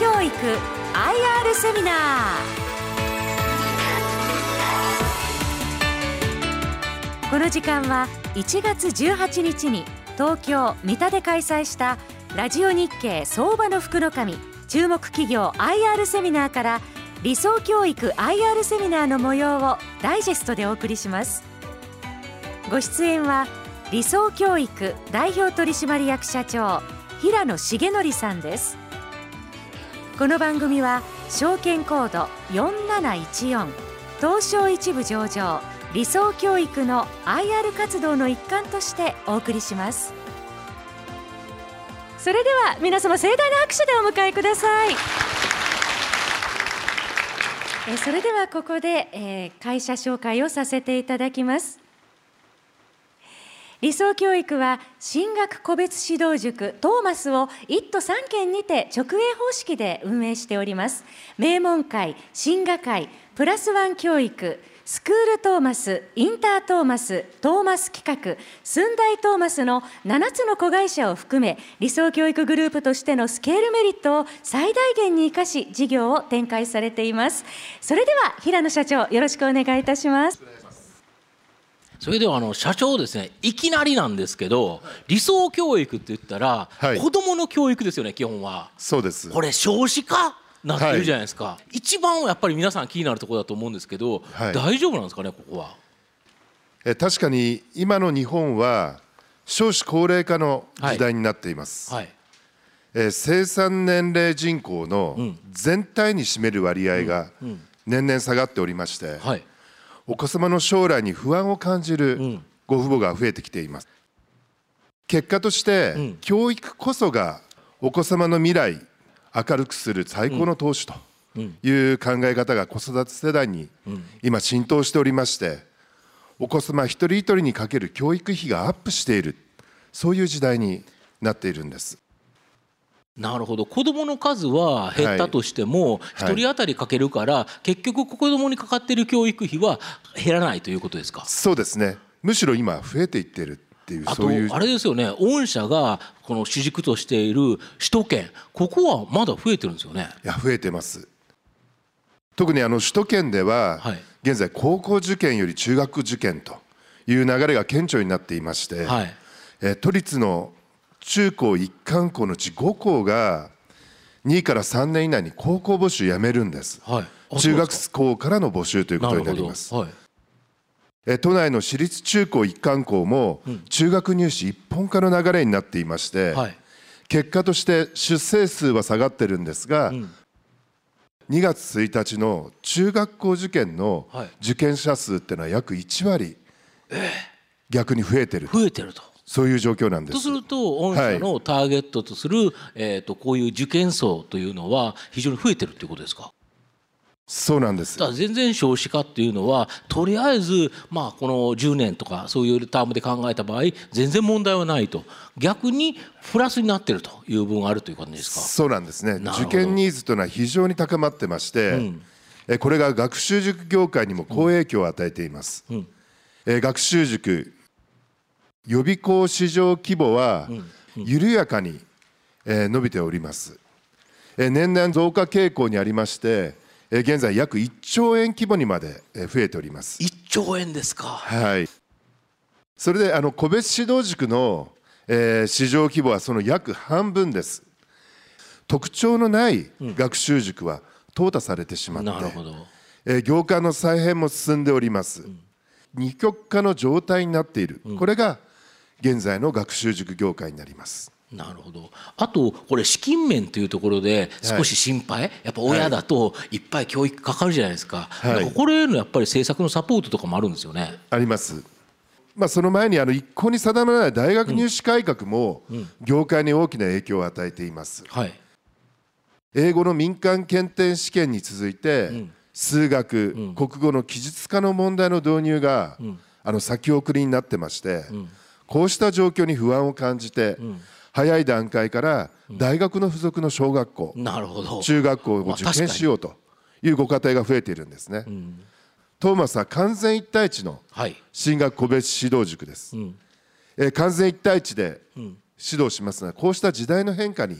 教育 IR セミナー。この時間は1月18日に東京三田で開催したラジオ日経相場の福の神注目企業 IR セミナーから理想教育 IR セミナーの模様をダイジェストでお送りします。ご出演は理想教育代表取締役社長平野重則さんです。この番組は証券コード4714東証一部上場理想教育の IR 活動の一環としてお送りします。それでは皆様盛大な拍手でお迎えください。えそれではここで、えー、会社紹介をさせていただきます。理想教育は進学個別指導塾トーマスを1都3県にて直営方式で運営しております名門会進学会プラスワン教育スクールトーマス、インタートーマス、トーマス企画、寸大トーマスの7つの子会社を含め、理想教育グループとしてのスケールメリットを最大限に生かし、事業を展開されています。それでは、平野社長、よろしくお願いいたします。それではあの社長ですねいきなりなんですけど理想教育って言ったら、はい、子どもの教育ですよね基本は。そうです。これ少子化？なってるじゃないですか、はい、一番やっぱり皆さん気になるところだと思うんですけど、はい、大丈夫なんですかねここは？え確かに今の日本は少子高齢化の時代になっています、はい、え生産年齢人口の全体に占める割合が年々下がっておりまして、はい、お子様の将来に不安を感じるご父母が増えてきています。結果として、教育こそがお子様の未来明るくする最高の投資という考え方が子育て世代に今浸透しておりましてお子様一人一人にかける教育費がアップしているそういう時代になっているんです。なるほど。子どもの数は減ったとしても、はい、1人当たりかけるから、はい、結局子どもにかかっている教育費は減らないということですか？そうですね。むしろ今増えていってるっていうあとあれですよね。御社がこの主軸としている首都圏ここはまだ増えてるんですよね？いや増えてます。特にあの首都圏では、現在高校受験より中学受験という流れが顕著になっていまして、はい、え都立の中高一貫校のうち5校が2から3年以内に高校募集やめるんです、はい、中学校からの募集ということになります、はい、都内の私立中高一貫校も中学入試一本化の流れになっていまして、結果として出生数は下がってるんですが、2月1日の中学校受験の受験者数っていうのは約1割逆に増えてる増えてるとそういう状況なんです。とすると御社のターゲットとする、はい、えーとこういう受験層というのは非常に増えてるということですか？そうなんです。だ全然少子化っていうのはとりあえずまあこの10年とかそういうタームで考えた場合全然問題はないと。逆にプラスになってるという部分があるという感じですか？そうなんですね。受験ニーズというのは非常に高まってまして、うん、これが学習塾業界にも好影響を与えています、うん、え学習塾予備校市場規模は緩やかに、え伸びております、え年々増加傾向にありまして現在約1兆円規模にまで増えております。1兆円ですか。はい。それであの個別指導塾の、えー、市場規模はその約半分です。特徴のない学習塾は淘汰されてしまって、うん、業界の再編も進んでおります、うん、二極化の状態になっている、うん、これが現在の学習塾業界になります。なるほど。あとこれ資金面というところで少し心配、はい、やっぱ親だとい。っぱい教育かかるじゃないですか,、はい、これへのやっぱり政策のサポートとかもあるんですよね。あります。まあ、その前にあの一向に定まらない大学入試改革も業界に大きな影響を与えています。はい、英語の民間検定試験に続いて、数学、うん、国語の記述化の問題の導入が、うん、あの先送りになってまして、うん、こうした状況に不安を感じて、早い段階から大学の付属の小学校、中学校を受験しようというご家庭が増えているんですね。トーマスは完全一対一の進学個別指導塾です。え完全一対一で指導しますのでこうした時代の変化に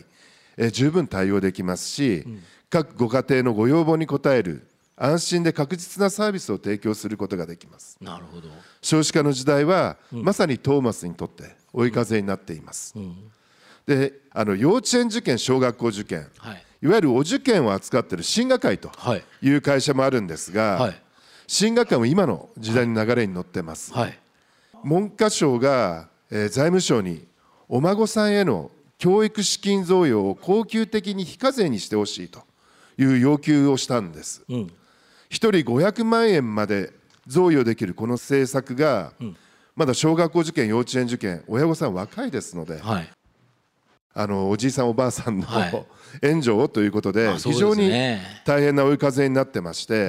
十分対応できますし、各ご家庭のご要望に応える安心で確実なサービスを提供することができます。なるほど。少子化の時代は、まさにトーマスにとって追い風になっています、であの幼稚園受験小学校受験、はい、いわゆるお受験を扱っている進学会とい。う会社もあるんですが、はい、進学会も今の時代の流れに乗ってます、はい、文科省が、えー、財務省にお孫さんへの教育資金贈与を恒久的に非課税にしてほしいという要求をしたんです、うん、1人500万円まで贈与できるこの政策が、うん、まだ小学校受験幼稚園受験親御さん若いですので、はい、あのおじいさんおばあさんの、はい、援助をということで非常に大変な追い風になってまして、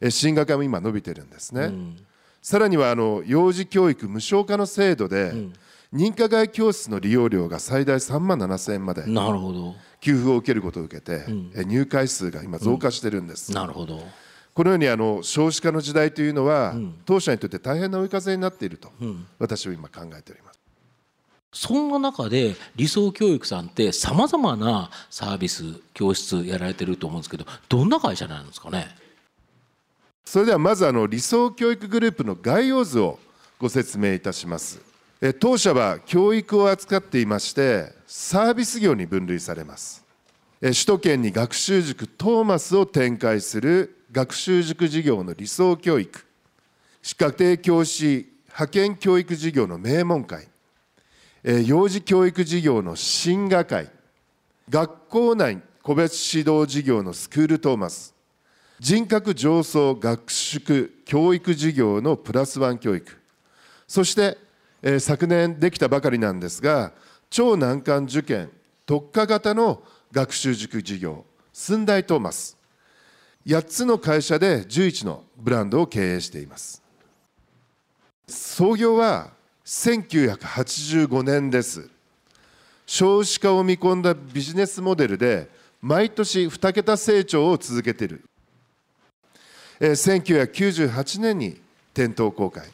うん、進学も今伸びてるんですね、うん、さらにはあの幼児教育無償化の制度で、うん。認可外教室の利用料が最大3万7千円まで給付を受けることを受けて、うん、入会数が今増加してるんです、うん、なるほどこのようにあの少子化の時代というのは、うん、当社にとって大変な追い風になっていると、私は今考えております。そんな中で理想教育さんってさまざまなサービス教室やられてると思うんですけどどんな会社なんですかね？それではまずあの理想教育グループの概要図をご説明いたします。当社は教育を扱っていましてサービス業に分類されます。首都圏に学習塾トーマスを展開する学習塾事業の理想教育家庭教師派遣教育事業の名門会幼児教育事業の進学会学校内個別指導事業のスクールトーマス人格上層学宿教育事業のプラスワン教育そして、昨年できたばかりなんですが超難関受験特化型の学習塾事業寸大トーマス。8つの会社で11のブランドを経営しています。創業は1985年です。少子化を見込んだビジネスモデルで毎年2桁成長を続けている。1998年に店頭公開。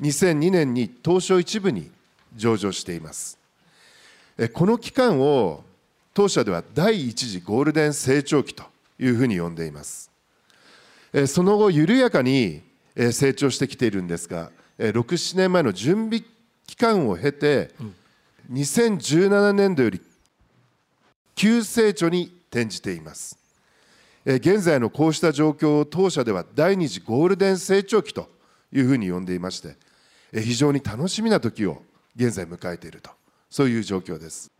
2002年に東証一部に上場しています。この期間を当社では第一次ゴールデン成長期というふうに呼んでいます。その後緩やかに成長してきているんですが67年前の準備期間を経て2017年度より急成長に転じています。現在のこうした状況を当社では第二次ゴールデン成長期というふうに呼んでいまして非常に楽しみな時を現在迎えているとそういう状況です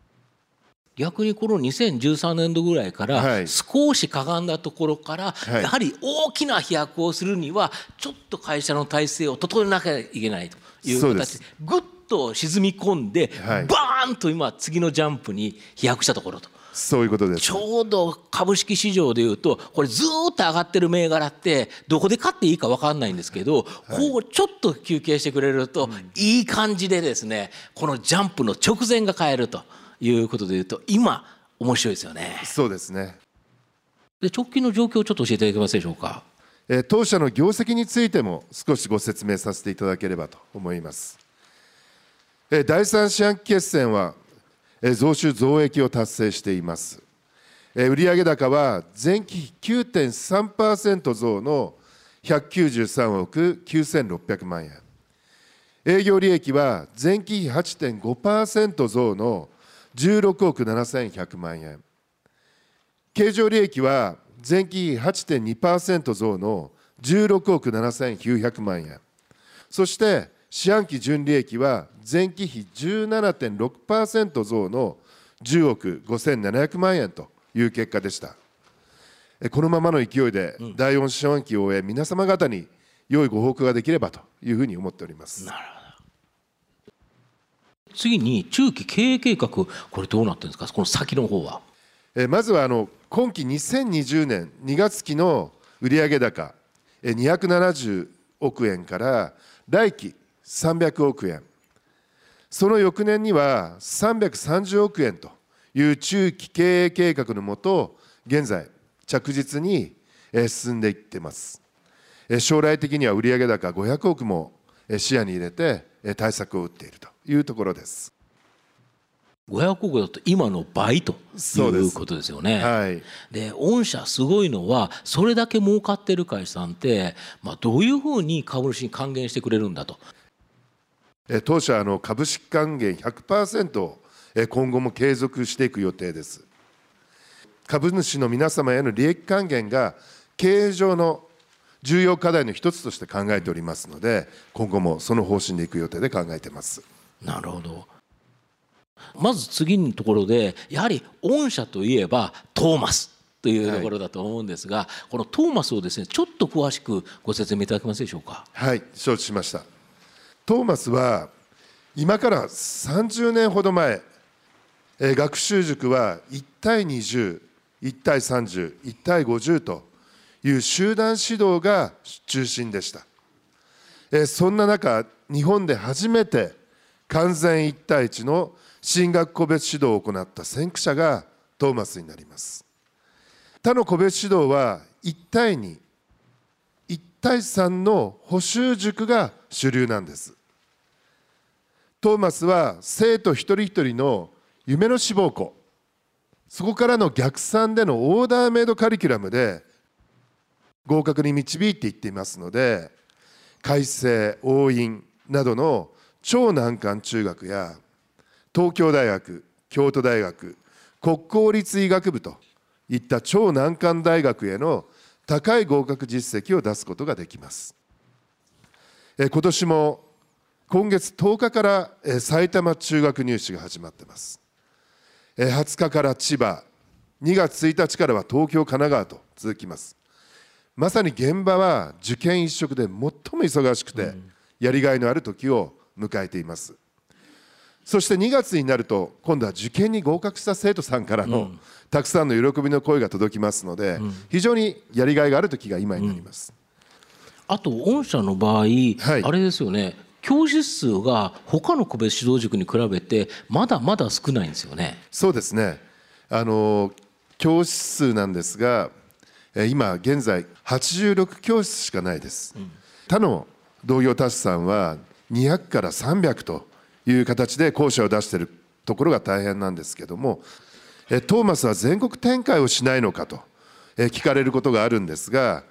逆にこの2013年度ぐらいから少しかがんだところからやはり大きな飛躍をするにはちょっと会社の体制を整えなきゃいけないという形。でぐっと沈み込んでバーンと今次のジャンプに飛躍したところと。そういうことです。ちょうど株式市場でいうとこれずっと上がってる銘柄ってどこで買っていいか分かんないんですけど、こうちょっと休憩してくれると、いい感じでですねこのジャンプの直前が買えるということでいうと今面白いですよね。そうですねで直近の状況をちょっと教えていただけますでしょうか？え当社の業績についても少しご説明させていただければと思います。え第三四半期決算は増収増益を達成しています。売上高は前期比9.3%増の193億9600万円。営業利益は前期比8.5%増の16億7100万円。経常利益は前期比8.2%増の16億7900万円。そして四半期純利益は前期比17.6%増の10億5700万円という結果でしたこのままの勢いで第4四半期を終え皆様方に良いご報告ができればというふうに思っております次に中期経営計画これどうなってるんですか？この先の方は。えまずはあの今期2020年2月期の売上高270億円から来期300億円。その翌年には330億円という中期経営計画のもと現在着実に進んでいってます。将来的には売上高500億も視野に入れて対策を打っているというところです500億だと今の倍ということですよね。はい、で御社すごいのはそれだけ儲かってる会社さんって、まあ、どういうふうに株主に還元してくれるんだと。当社の株式還元100%今後も継続していく予定です。株主の皆様への利益還元が経営上の重要課題の一つとして考えておりますので今後もその方針でいく予定で考えてます。なるほど。まず次のところでやはり御社といえばトーマスというところだと思うんですが、はい、このトーマスをですねちょっと詳しくご説明いただけますでしょうか？はい承知しました。トーマスは今から30年ほど前学習塾は1対201対301対50という集団指導が中心でした。そんな中日本で初めて完全1対1の進学個別指導を行った先駆者がトーマスになります。他の個別指導は1対21対3の補習塾が主流なんです。トーマスは生徒一人一人の夢の志望校。そこからの逆算でのオーダーメイドカリキュラムで合格に導いていっていますので改正応印などの超難関中学や東京大学京都大学国公立医学部といった超難関大学への高い合格実績を出すことができます。今年も今月10日から埼玉中学入試が始まっています。20日から千葉2月1日からは東京神奈川と続きます。まさに現場は受験一色で最も忙しくてやりがいのある時を迎えています。そして2月になると今度は受験に合格した生徒さんからのたくさんの喜びの声が届きますので非常にやりがいがある時が今になります、うん、あと御社の場合、はい、あれですよね。教室数が他の個別指導塾に比べてまだまだ少ないんですよね。そうですね。あの教室数なんですが今現在86教室しかないです、うん、他の同業他社さんは200から300という形で校舎を出しているところが大変なんですけどもトーマスは全国展開をしないのかと聞かれることがあるんですが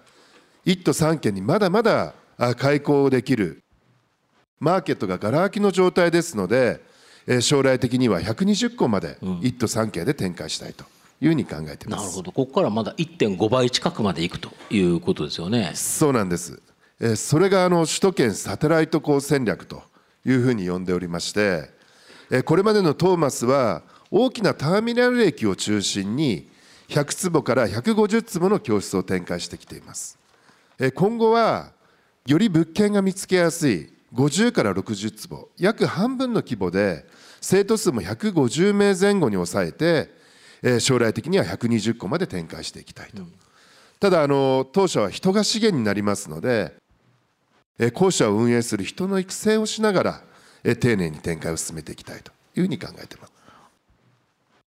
1都3県にまだまだ開校できるマーケットががら空きの状態ですので将来的には120校まで1都3県で展開したいというふうに考えてます、なるほど。ここからまだ1.5倍近くまでいくということですよね。そうなんです。それがあの首都圏サテライト校戦略というふうに呼んでおりましてこれまでのトーマスは大きなターミナル駅を中心に100坪から150坪の教室を展開してきています。今後はより物件が見つけやすい50から60坪約半分の規模で生徒数も150名前後に抑えて将来的には120個まで展開していきたいと、ただあの当社は人が資源になりますので校舎を運営する人の育成をしながら丁寧に展開を進めていきたいというふうに考えています。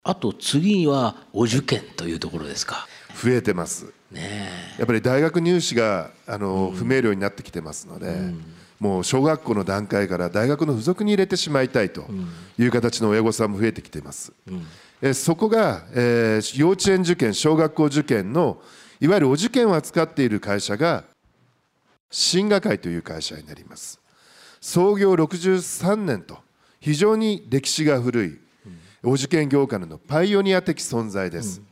あと次はお受験というところですか。増えてます、ね、やっぱり大学入試があの、不明瞭になってきてますので、うん、もう小学校の段階から大学の付属に入れてしまいたいという形の親御さんも増えてきています、うん、えそこが、えー、幼稚園受験小学校受験のいわゆるお受験を扱っている会社が新画会という会社になります。創業63年と非常に歴史が古いお受験業界のパイオニア的存在です、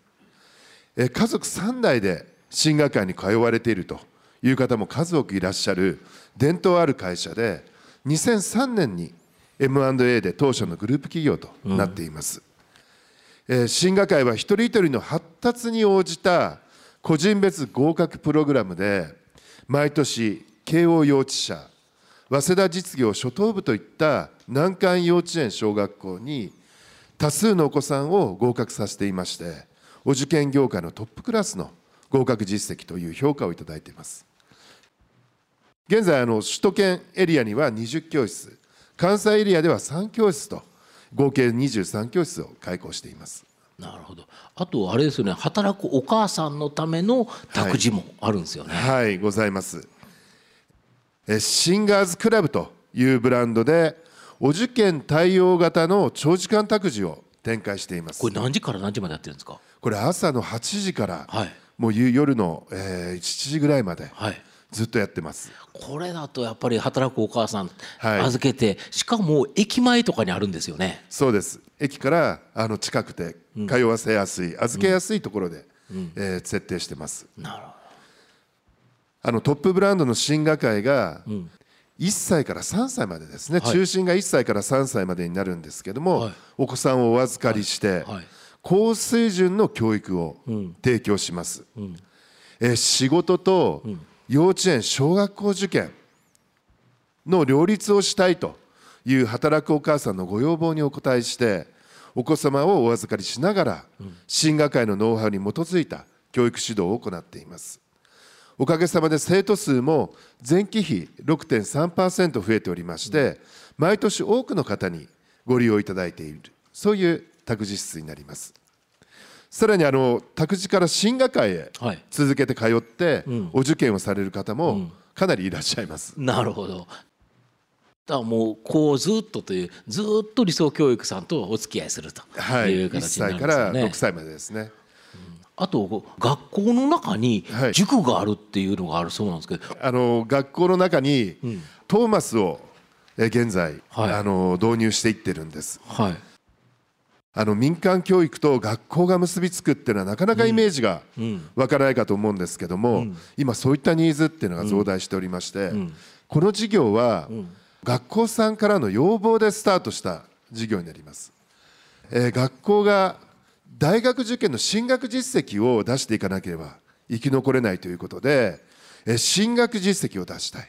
うん、家族3代で進学会に通われているという方も数多くいらっしゃる伝統ある会社で2003年に M&A で当社のグループ企業となっています、うん、進学会は一人一人の発達に応じた個人別合格プログラムで毎年慶応幼稚舎早稲田実業初等部といった難関幼稚園小学校に多数のお子さんを合格させていましてお受験業界のトップクラスの合格実績という評価をいただいています。現在あの首都圏エリアには20教室関西エリアでは3教室と合計23教室を開講しています。なるほど。あとあれですよね。働くお母さんのための託児もあるんですよね、はい、はい、ございます。シンガーズクラブというブランドでお受験対応型の長時間託児を展開しています。これ何時から何時までやってるんですか？これ朝の8時から、はい、もう夜の、えー、7時ぐらいまで、はい、ずっとやってます。これだとやっぱり働くお母さん預けて、はい、しかも駅前とかにあるんですよね。そうです。駅からあの近くて通わせやすい、うん、預けやすいところで、うん、えー、設定してます。なるほど。あのトップブランドの進学会が、1歳から3歳までですね、はい、中心が1歳から3歳までになるんですけども、はい、お子さんをお預かりして、はい、高水準の教育を提供します、うん、え仕事と、うん幼稚園小学校受験の両立をしたいという働くお母さんのご要望にお応えしてお子様をお預かりしながら進学会のノウハウに基づいた教育指導を行っています。おかげさまで生徒数も前期比6.3%増えておりまして毎年多くの方にご利用いただいているそういう託児室になります。さらにあの託児から進学会へ続けて通って、お受験をされる方もかなりいらっしゃいます。うん、なるほど。だもうこうずっとというずっと理想教育さんとお付き合いするという形になるんですね。はい、1歳から6歳までですね。あと学校の中に塾があるっていうのがあるそうなんですけど、はい、あの学校の中にトーマスを現在、はい、あの導入していってるんです。はいあの民間教育と学校が結びつくっていうのはなかなかイメージがわからないかと思うんですけども、今そういったニーズっていうのが増大しておりまして、この事業は学校さんからの要望でスタートした事業になります。えー、学校が大学受験の進学実績を出していかなければ生き残れないということで、えー、進学実績を出したい。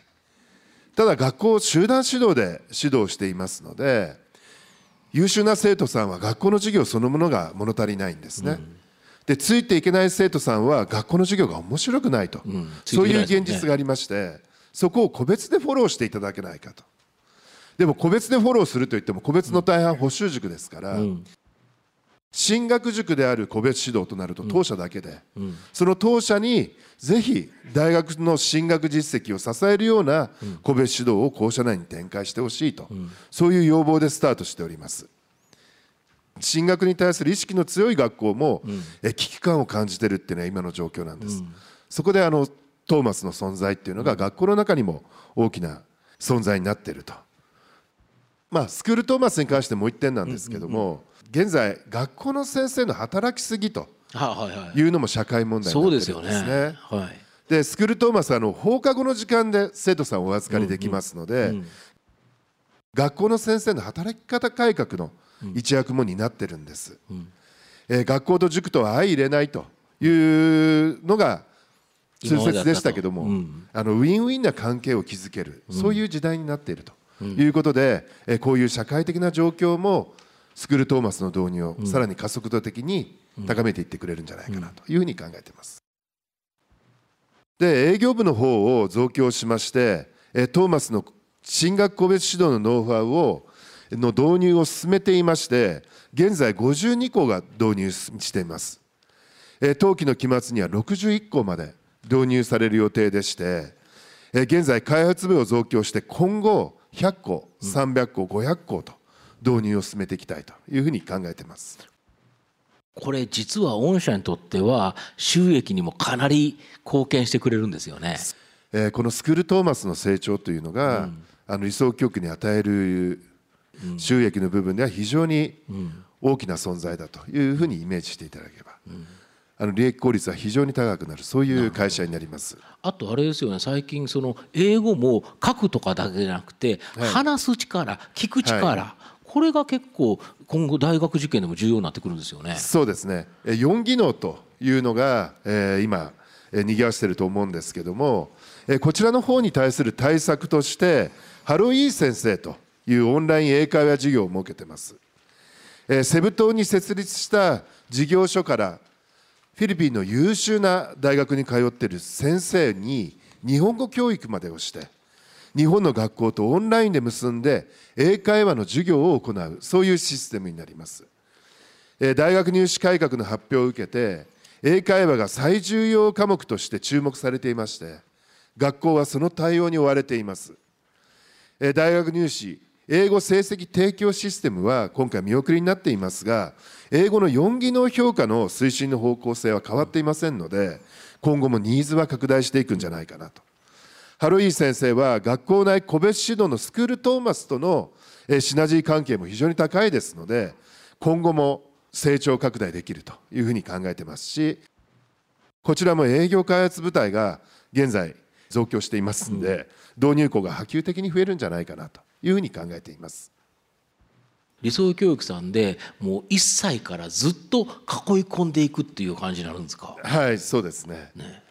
ただ学校集団指導で指導していますので優秀な生徒さんは学校の授業そのものが物足りないんですね。うん、でついていけない生徒さんは学校の授業が面白くないと、うん、そういう現実がありまして、そこを個別でフォローしていただけないかと。でも個別でフォローするといっても個別の大半補習塾ですから、うん、進学塾である個別指導となると当社だけで、その当社にぜひ大学の進学実績を支えるような個別指導を校舎内に展開してほしいと、そういう要望でスタートしております。進学に対する意識の強い学校も、危機感を感じてるっていうのは今の状況なんです、そこであのトーマスの存在っていうのが学校の中にも大きな存在になっていると。まあスクールトーマスに関してもう一点なんですけども、現在学校の先生の働きすぎというのも社会問題になってるんですね。はい、でスクールトーマスはあの放課後の時間で生徒さんをお預かりできますので、学校の先生の働き方改革の一役も担ってるんです、うん、えー、学校と塾とは相入れないというのが通説でしたけども、うん、あのウィンウィンな関係を築ける、そういう時代になっているということで、えー、こういう社会的な状況もスクールトーマスの導入をさらに加速度的に高めていってくれるんじゃないかなというふうに考えています。で営業部の方を増強しましてトーマスの進学個別指導のノウハウをの導入を進めていまして現在52校が導入しています。冬季の期末には61校まで導入される予定でして現在開発部を増強して今後100校300校500校と導入を進めていきたいというふうに考えています。これ実は御社にとっては収益にもかなり貢献してくれるんですよね。えー、このスクールトーマスの成長というのが、うん、あの理想教育に与える収益の部分では非常に大きな存在だというふうにイメージしていただければ。うん。あの利益効率は非常に高くなるそういう会社になります。あとあれですよね。最近その英語も書くとかだけじゃなくて、はい、話す力聞く力、はい、これが結構今後大学受験でも重要になってくるんですよね。そうですね4技能というのが、えー、今、えー、わしていると思うんですけども、えー、こちらの方に対する対策としてハローイー先生というオンライン英会話授業を設けてます、えー、セブ島に設立した事業所からフィリピンの優秀な大学に通っている先生に日本語教育までをして日本の学校とオンラインで結んで英会話の授業を行うそういうシステムになります。大学入試改革の発表を受けて英会話が最重要科目として注目されていまして学校はその対応に追われています。大学入試英語成績提供システムは今回見送りになっていますが英語の4技能評価の推進の方向性は変わっていませんので今後もニーズは拡大していくんじゃないかなと。ハロイー先生は学校内個別指導のスクールトーマスとのシナジー関係も非常に高いですので今後も成長拡大できるというふうに考えてますしこちらも営業開発部隊が現在増強していますので、導入校が波及的に増えるんじゃないかなというふうに考えています。理想教育さんでもう1歳からずっと囲い込んでいくっていう感じになるんですか？はいそうですね。ね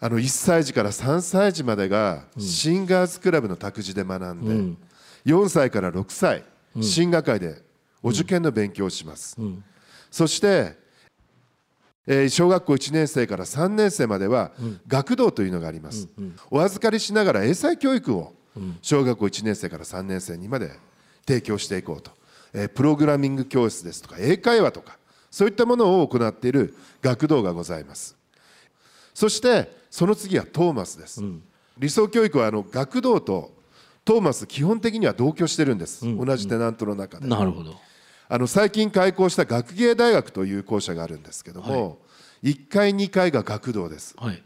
あの1歳児から3歳児までがシンガーズクラブの託児で学んで、うん、4歳から6歳、うん、進学会でお受験の勉強をします、うん、そして小学校1年生から3年生までは学童というのがあります、お預かりしながら英才教育を小学校1年生から3年生にまで提供していこうと、プログラミング教室ですとか英会話とかそういったものを行っている学童がございます。そしてその次はトーマスです、理想教育はあの学童とトーマス基本的には同居してるんです、同じテナントの中で。なるほど。あの最近開校した学芸大学という校舎があるんですけども、はい、1階2階が学童です、はい、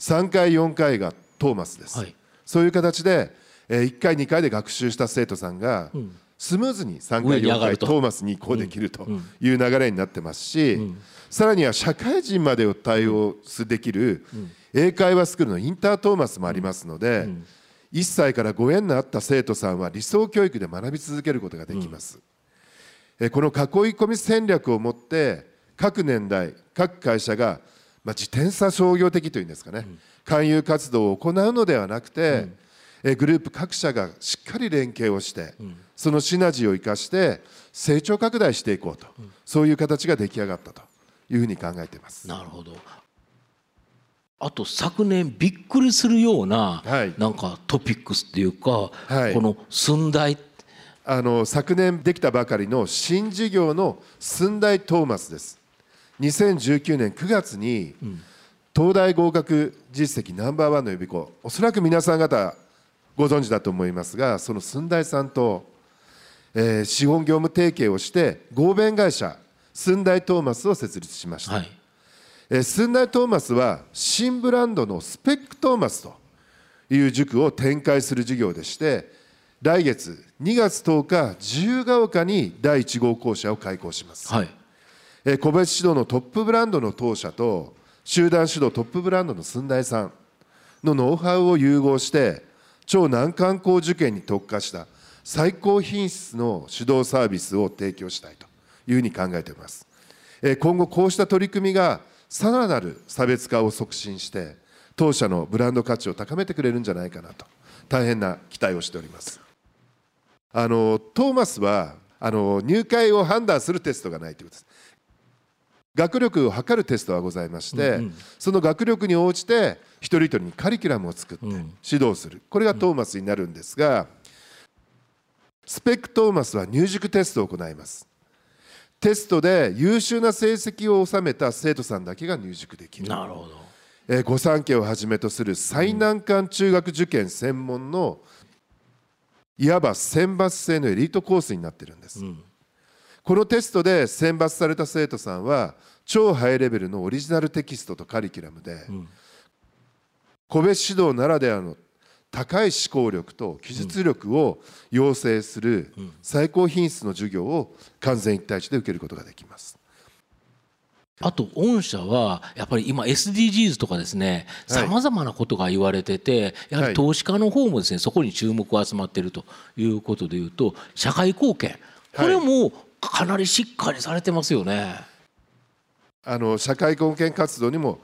3階4階がトーマスです、はい、そういう形で、えー、1階2階で学習した生徒さんが、うん、スムーズに3階4階トーマスに移行できるという流れになってますし、うんうん、さらには社会人までを対応できる英会話スクールのインタートーマスもありますので、1歳からご縁のあった生徒さんは理想教育で学び続けることができます。この囲い込み戦略をもって各年代各会社が、まあ、自転車商業的というんですかね、うん、勧誘活動を行うのではなくて、うん、グループ各社がしっかり連携をして、うん、そのシナジーを生かして成長拡大していこうと、そういう形が出来上がったというふうに考えています。なるほど。あと昨年びっくりするような、はい、なんかトピックスっていうか、はい、この寸大。あの昨年できたばかりの新事業の寸大トーマスです。2019年9月に東大合格実績ナンバーワンの予備校。おそらく皆さん方ご存知だと思いますがその寸大さんと、えー、資本業務提携をして合弁会社寸大トーマスを設立しました、はい、えー、寸大トーマスは新ブランドのスペックトーマスという塾を展開する事業でして来月2月10日自由が丘に第1号校舎を開校します、はい、え個別指導のトップブランドの当社と集団指導トップブランドの寸大さんのノウハウを融合して超難関校受験に特化した最高品質の指導サービスを提供したいというふうに考えています。今後こうした取り組みがさらなる差別化を促進して当社のブランド価値を高めてくれるんじゃないかなと大変な期待をしております。あのトーマスはあの入会を判断するテストがないということです。学力を測るテストはございまして、うんうん、その学力に応じて一人一人にカリキュラムを作って指導する、これがトーマスになるんですが、スペックトーマスは入塾テストを行いますテストで優秀な成績を収めた生徒さんだけが入塾できる。なるほど、えー、御三家をはじめとする最難関中学受験専門のいわば選抜制のエリートコースになってるんです、うん、このテストで選抜された生徒さんは超ハイレベルのオリジナルテキストとカリキュラムで、うん、個別指導ならではの高い思考力と技術力を養成する最高品質の授業を完全一体地で受けることができます。あと御社はやっぱり今 SDGs とかですねさまざまなことが言われててやはり投資家の方もですねそこに注目が集まっているということでいうと社会貢献。これもかなりしっかりされてますよね。あの社会貢献活動にも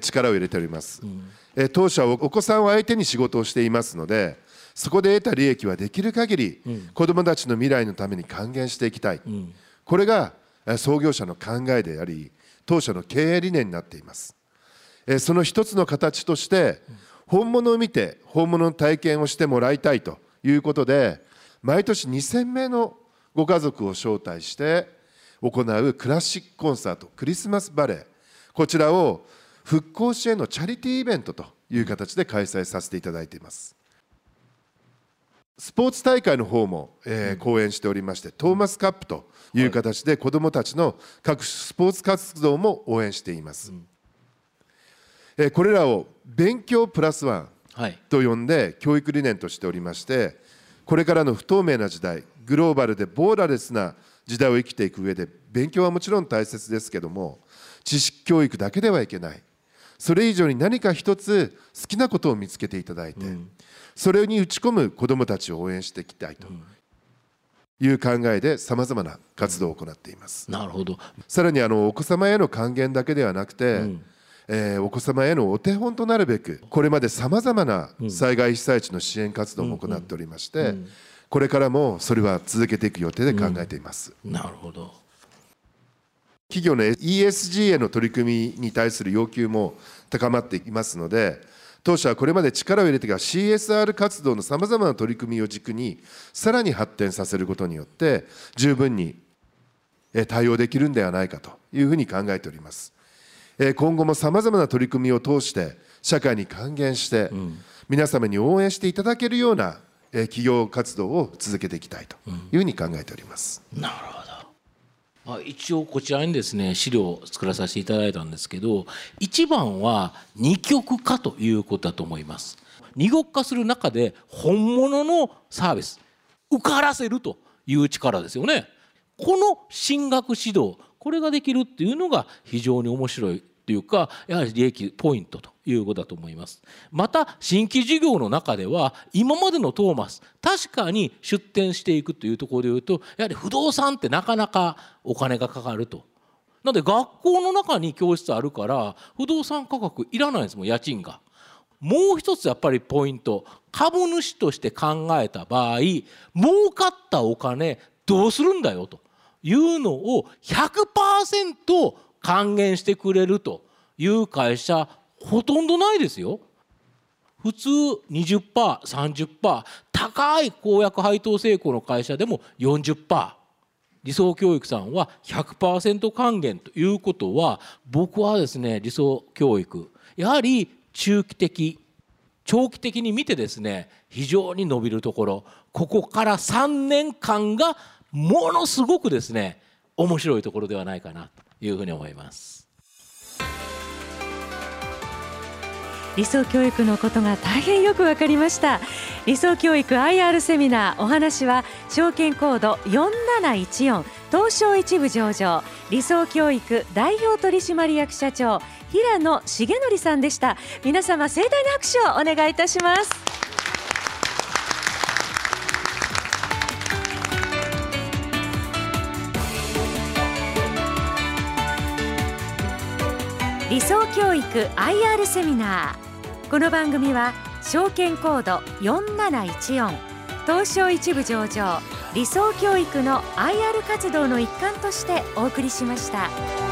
力を入れております、うん、当社はお子さんを相手に仕事をしていますのでそこで得た利益はできる限り子どもたちの未来のために還元していきたい、うん、これが創業者の考えであり当社の経営理念になっています。その一つの形として本物を見て本物の体験をしてもらいたいということで毎年2000名のご家族を招待して行うクラシックコンサートクリスマスバレー。こちらを復興支援のチャリティーイベントという形で開催させていただいています。スポーツ大会の方も、えー、講演しておりましてトーマスカップという形で子どもたちの各スポーツ活動も応援しています、えー、これらを勉強プラスワンと呼んで教育理念としておりましてこれからの不透明な時代グローバルでボーダレスな時代を生きていく上で勉強はもちろん大切ですけども知識教育だけではいけないそれ以上に何か一つ好きなことを見つけていただいて、うん、それに打ち込む子どもたちを応援していきたいという考えでさまざまな活動を行っています。なるほど。さらにあのお子様への還元だけではなくて、うん。えー、お子様へのお手本となるべくこれまでさまざまな災害被災地の支援活動も行っておりまして、これからもそれは続けていく予定で考えています。なるほど企業の ESG への取り組みに対する要求も高まっていますので当社はこれまで力を入れてきた CSR 活動のさまざまな取り組みを軸にさらに発展させることによって十分に対応できるんではないかというふうに考えております。今後もさまざまな取り組みを通して社会に還元して皆様に応援していただけるような企業活動を続けていきたいというふうに考えております。なるほどあ一応こちらにですね資料を作らさせていただいたんですけど一番は二極化ということだと思います。二極化する中で本物のサービス受からせるという力ですよね。この進学指導これができるっていうのが非常に面白いというかやはり利益ポイントと。いうことだと思います。また新規事業の中では今までのトーマス確かに出店していくというところでいうとやはり不動産ってなかなかお金がかかると。なので学校の中に教室あるから不動産価格いらないんですもん家賃が。もう一つやっぱりポイント株主として考えた場合儲かったお金どうするんだよと。いうのを100%還元してくれるという会社ほとんどないですよ。普通 20%30% 高い公約配当成功の会社でも40%理想教育さんは100%還元ということは僕はですね理想教育やはり中期的長期的に見てですね非常に伸びるところここから3年間がものすごくですね面白いところではないかなというふうに思います。理想教育のことが大変よくわかりました。理想教育 IR セミナーお話は証券コード4714東証一部上場。理想教育代表取締役社長平野重則さんでした。皆様盛大な拍手をお願いいたします。理想教育 IR セミナー。この番組は証券コード4714東証一部上場理想教育の IR 活動の一環としてお送りしました。